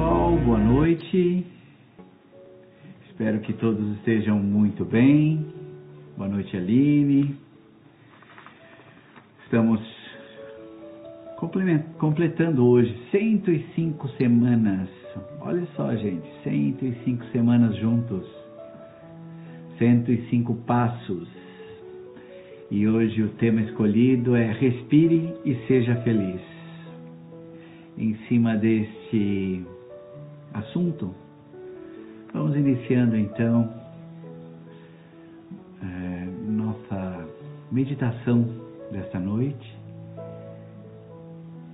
pessoal, boa noite. Espero que todos estejam muito bem. Boa noite, Aline. Estamos completando hoje 105 semanas. Olha só, gente, 105 semanas juntos. 105 passos. E hoje o tema escolhido é Respire e seja feliz. Em cima deste assunto, vamos iniciando então é, nossa meditação desta noite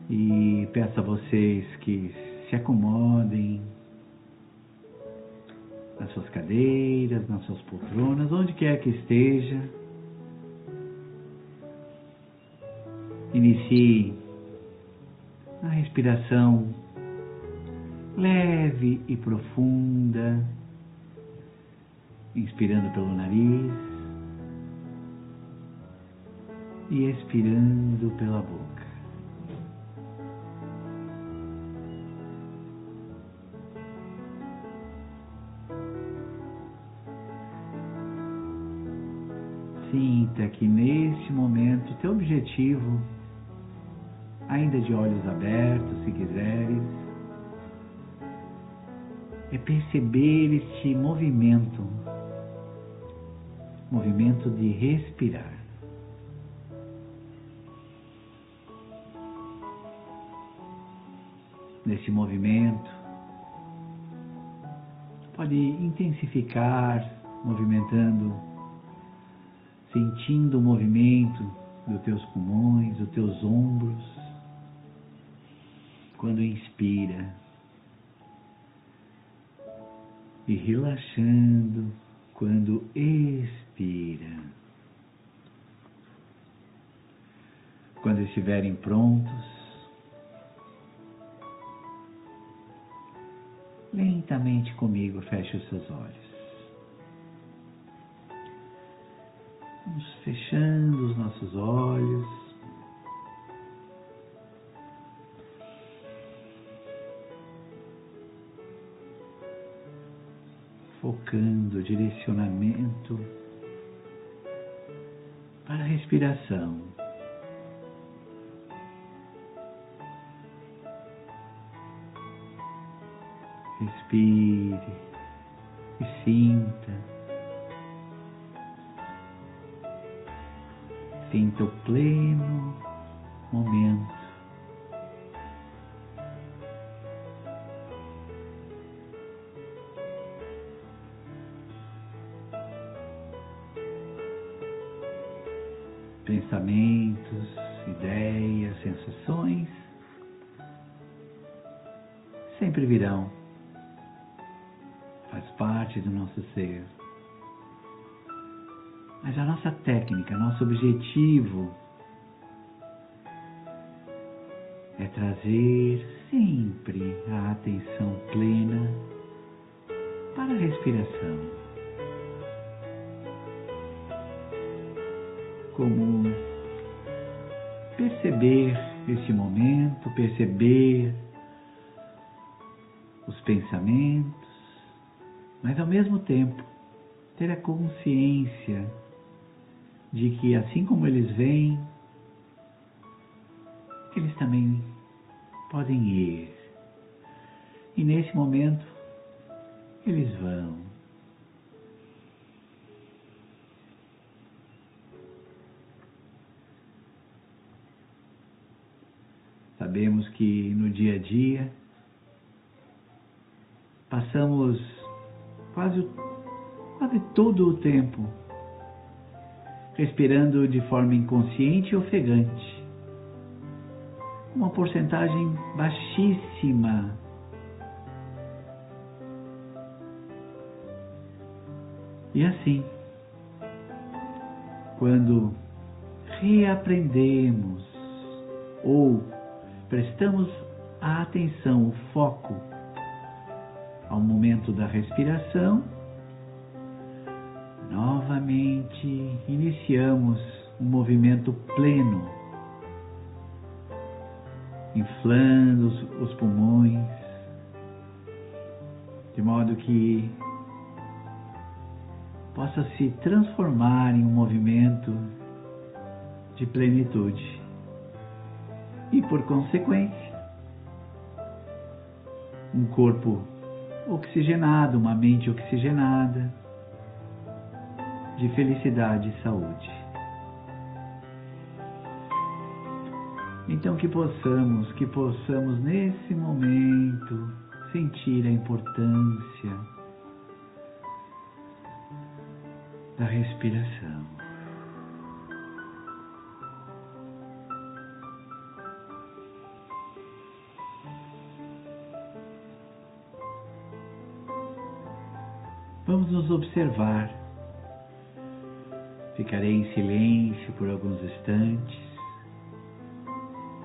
e peço a vocês que se acomodem nas suas cadeiras, nas suas poltronas, onde quer que esteja. Inicie a respiração leve e profunda, inspirando pelo nariz e expirando pela boca. Sinta que neste momento teu objetivo, ainda de olhos abertos, se quiseres, é perceber este movimento, movimento de respirar. Neste movimento, pode intensificar, movimentando sentindo o movimento dos teus pulmões, dos teus ombros. Quando inspira e relaxando quando expira. Quando estiverem prontos, lentamente comigo feche os seus olhos. Vamos fechando os nossos olhos. Focando direcionamento para a respiração. Respire e sinta Sinta o pleno momento. Pensamentos, ideias, sensações sempre virão. Faz parte do nosso ser. Mas a nossa técnica, nosso objetivo é trazer sempre a atenção plena para a respiração. Como perceber este momento, perceber os pensamentos, mas ao mesmo tempo ter a consciência de que assim como eles vêm, eles também podem ir. E nesse momento, eles vão. Sabemos que no dia a dia passamos quase, quase todo o tempo respirando de forma inconsciente e ofegante. Uma porcentagem baixíssima. E assim, quando reaprendemos ou prestamos a atenção, o foco ao momento da respiração, Novamente iniciamos um movimento pleno, inflando os, pulmões, de modo que possa se transformar em um movimento de plenitude e, por consequência, um corpo oxigenado, uma mente oxigenada, de felicidade e saúde. Então que possamos, que possamos nesse momento sentir a importância da respiração. Vamos nos observar. Ficarei em silêncio por alguns instantes.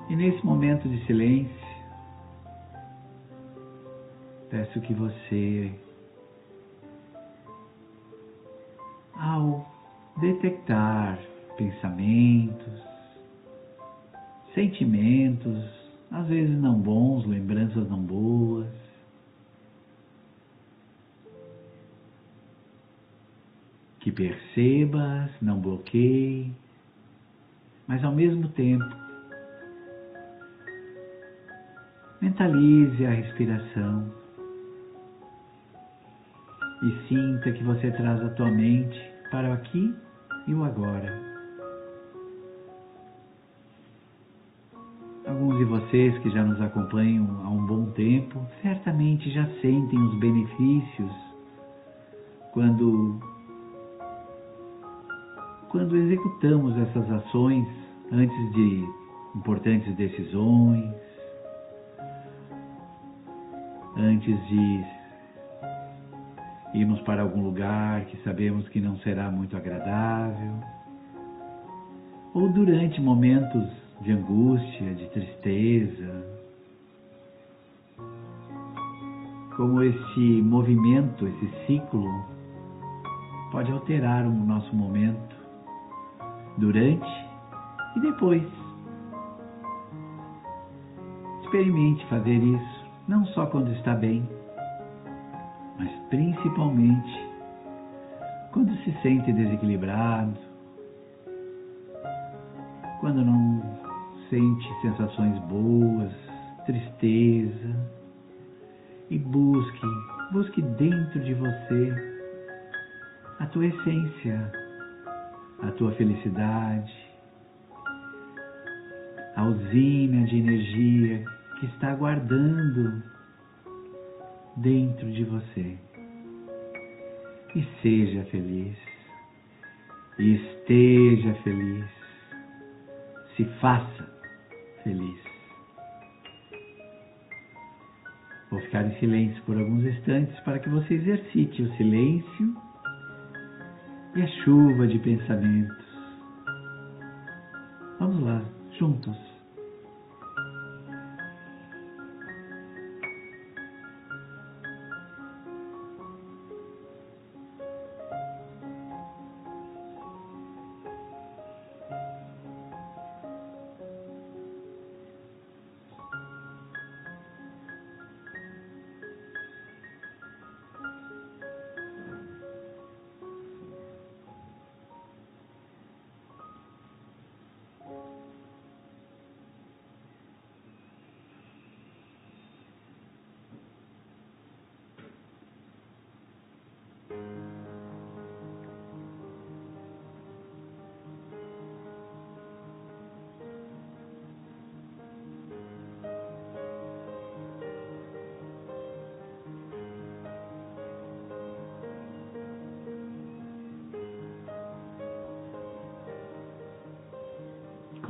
E nesse momento de silêncio, peço que você, ao detectar pensamentos, sentimentos, às vezes não bons, lembranças não boas, que percebas, não bloqueie, mas ao mesmo tempo mentalize a respiração e sinta que você traz a tua mente para o aqui e o agora. Alguns de vocês que já nos acompanham há um bom tempo certamente já sentem os benefícios quando quando executamos essas ações antes de importantes decisões, antes de irmos para algum lugar que sabemos que não será muito agradável, ou durante momentos de angústia, de tristeza, como esse movimento, esse ciclo pode alterar o nosso momento durante e depois. Experimente fazer isso, não só quando está bem, mas principalmente quando se sente desequilibrado, quando não sente sensações boas, tristeza, e busque, busque dentro de você a tua essência, a tua felicidade, a usina de energia que está aguardando dentro de você. E seja feliz, e esteja feliz, se faça feliz. Vou ficar em silêncio por alguns instantes para que você exercite o silêncio e a chuva de pensamentos. Vamos lá, juntos.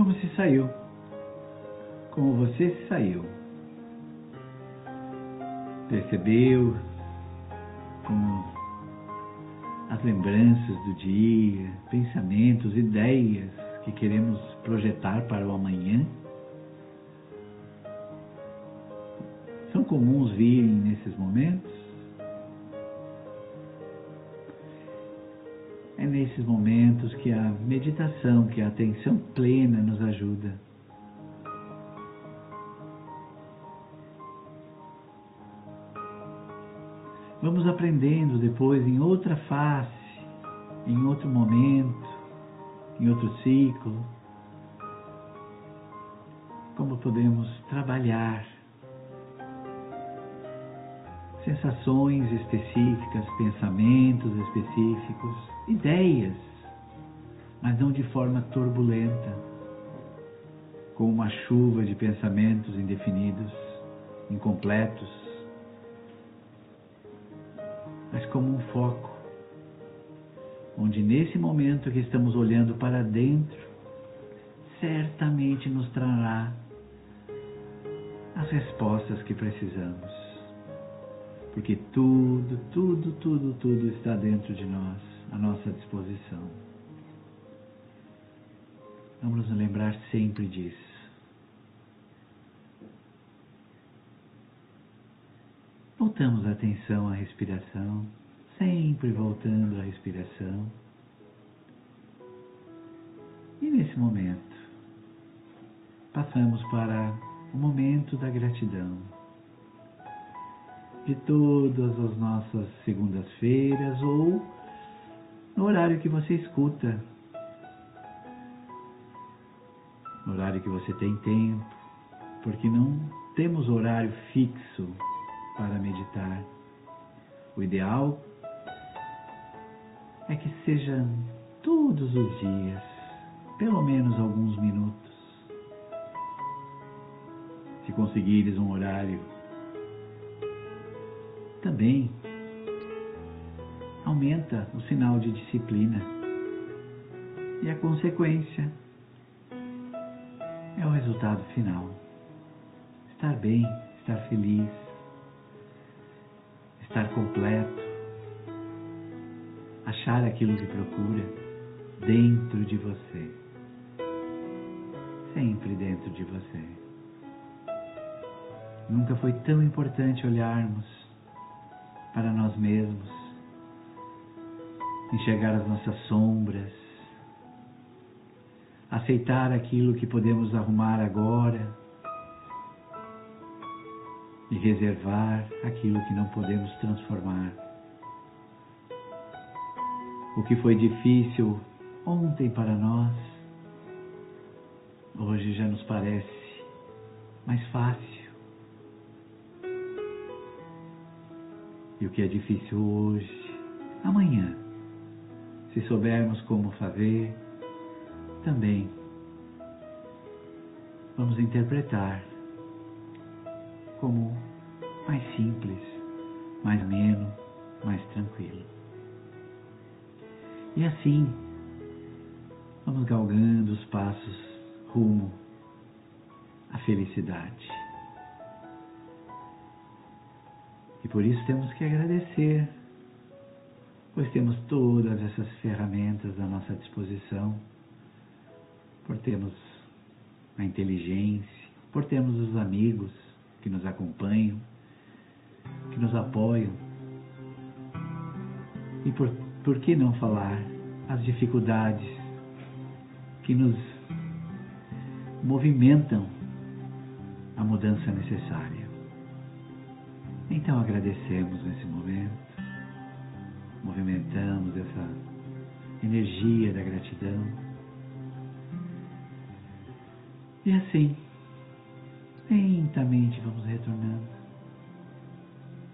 Como se saiu, como você se saiu. Percebeu como as lembranças do dia, pensamentos, ideias que queremos projetar para o amanhã são comuns virem nesses momentos? É nesses momentos que a meditação, que a atenção plena nos ajuda. Vamos aprendendo depois em outra face, em outro momento, em outro ciclo, como podemos trabalhar sensações específicas, pensamentos específicos, ideias, mas não de forma turbulenta, com uma chuva de pensamentos indefinidos, incompletos, mas como um foco, onde nesse momento que estamos olhando para dentro, certamente nos trará as respostas que precisamos. Porque tudo, tudo, tudo, tudo está dentro de nós, à nossa disposição. Vamos nos lembrar sempre disso. Voltamos a atenção à respiração, sempre voltando à respiração. E nesse momento, passamos para o momento da gratidão de todas as nossas segundas-feiras ou no horário que você escuta, no horário que você tem tempo, porque não temos horário fixo para meditar. O ideal é que seja todos os dias, pelo menos alguns minutos. Se conseguires um horário também aumenta o sinal de disciplina. E a consequência é o resultado final. Estar bem, estar feliz, estar completo, achar aquilo que procura dentro de você. Sempre dentro de você. Nunca foi tão importante olharmos para nós mesmos, enxergar as nossas sombras, aceitar aquilo que podemos arrumar agora e reservar aquilo que não podemos transformar. O que foi difícil ontem para nós, hoje já nos parece mais fácil. E o que é difícil hoje, amanhã, se soubermos como fazer, também vamos interpretar como mais simples, mais ameno, mais tranquilo. E assim, vamos galgando os passos rumo à felicidade. E por isso temos que agradecer, pois temos todas essas ferramentas à nossa disposição, por termos a inteligência, por termos os amigos que nos acompanham, que nos apoiam. E por, por que não falar as dificuldades que nos movimentam a mudança necessária? Então agradecemos nesse momento, movimentamos essa energia da gratidão. E assim, lentamente vamos retornando.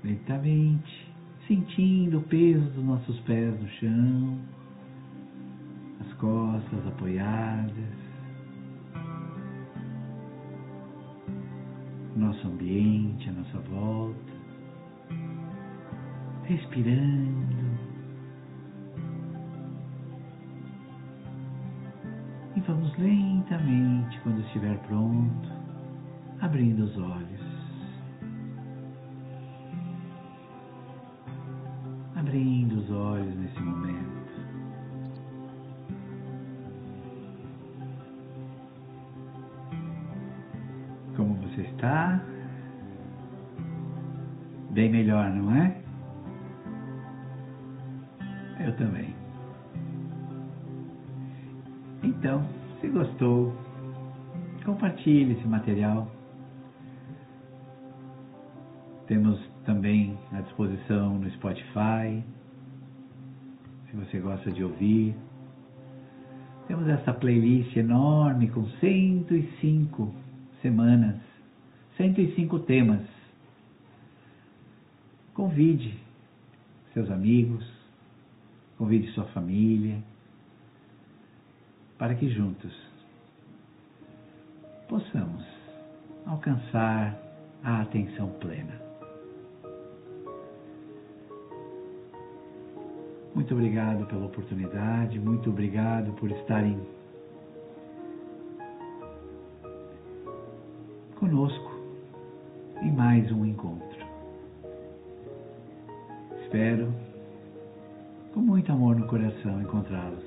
Lentamente, sentindo o peso dos nossos pés no chão, as costas apoiadas, nosso ambiente, a nossa volta respirando. Vamos lentamente, quando estiver pronto, abrindo os olhos. Abrindo os olhos nesse momento. Como você está? Bem melhor, não é? Eu também. Então, gostou, compartilhe esse material. Temos também à disposição no Spotify, se você gosta de ouvir. Temos essa playlist enorme com 105 semanas, 105 temas. Convide seus amigos, convide sua família, para que juntos possamos alcançar a atenção plena. Muito obrigado pela oportunidade, muito obrigado por estarem conosco em mais um encontro. Espero, com muito amor no coração, encontrá-los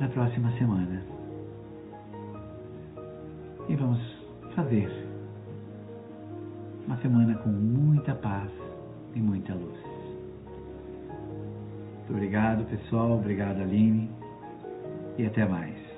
na próxima semana. E vamos fazer uma semana com muita paz e muita luz. Muito obrigado, pessoal. Obrigado, Aline. E até mais.